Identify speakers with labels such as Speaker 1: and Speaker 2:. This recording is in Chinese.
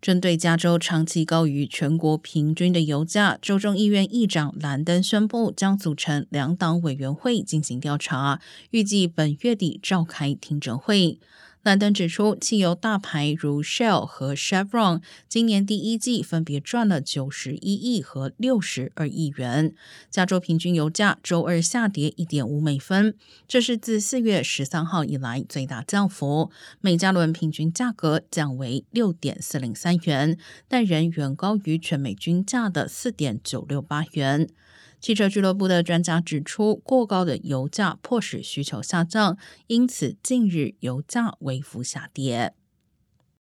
Speaker 1: 针对加州长期高于全国平均的油价，州众议院议长兰登宣布将组成两党委员会进行调查，预计本月底召开听证会。兰登指出，汽油大牌如 Shell 和 Chevron 今年第一季分别赚了九十一亿和六十二亿元。加州平均油价周二下跌一点五美分，这是自四月十三号以来最大降幅。每加仑平均价格降为六点四零三元，但仍远高于全美均价的四点九六八元。汽车俱乐部的专家指出，过高的油价迫使需求下降，因此近日油价微幅下跌。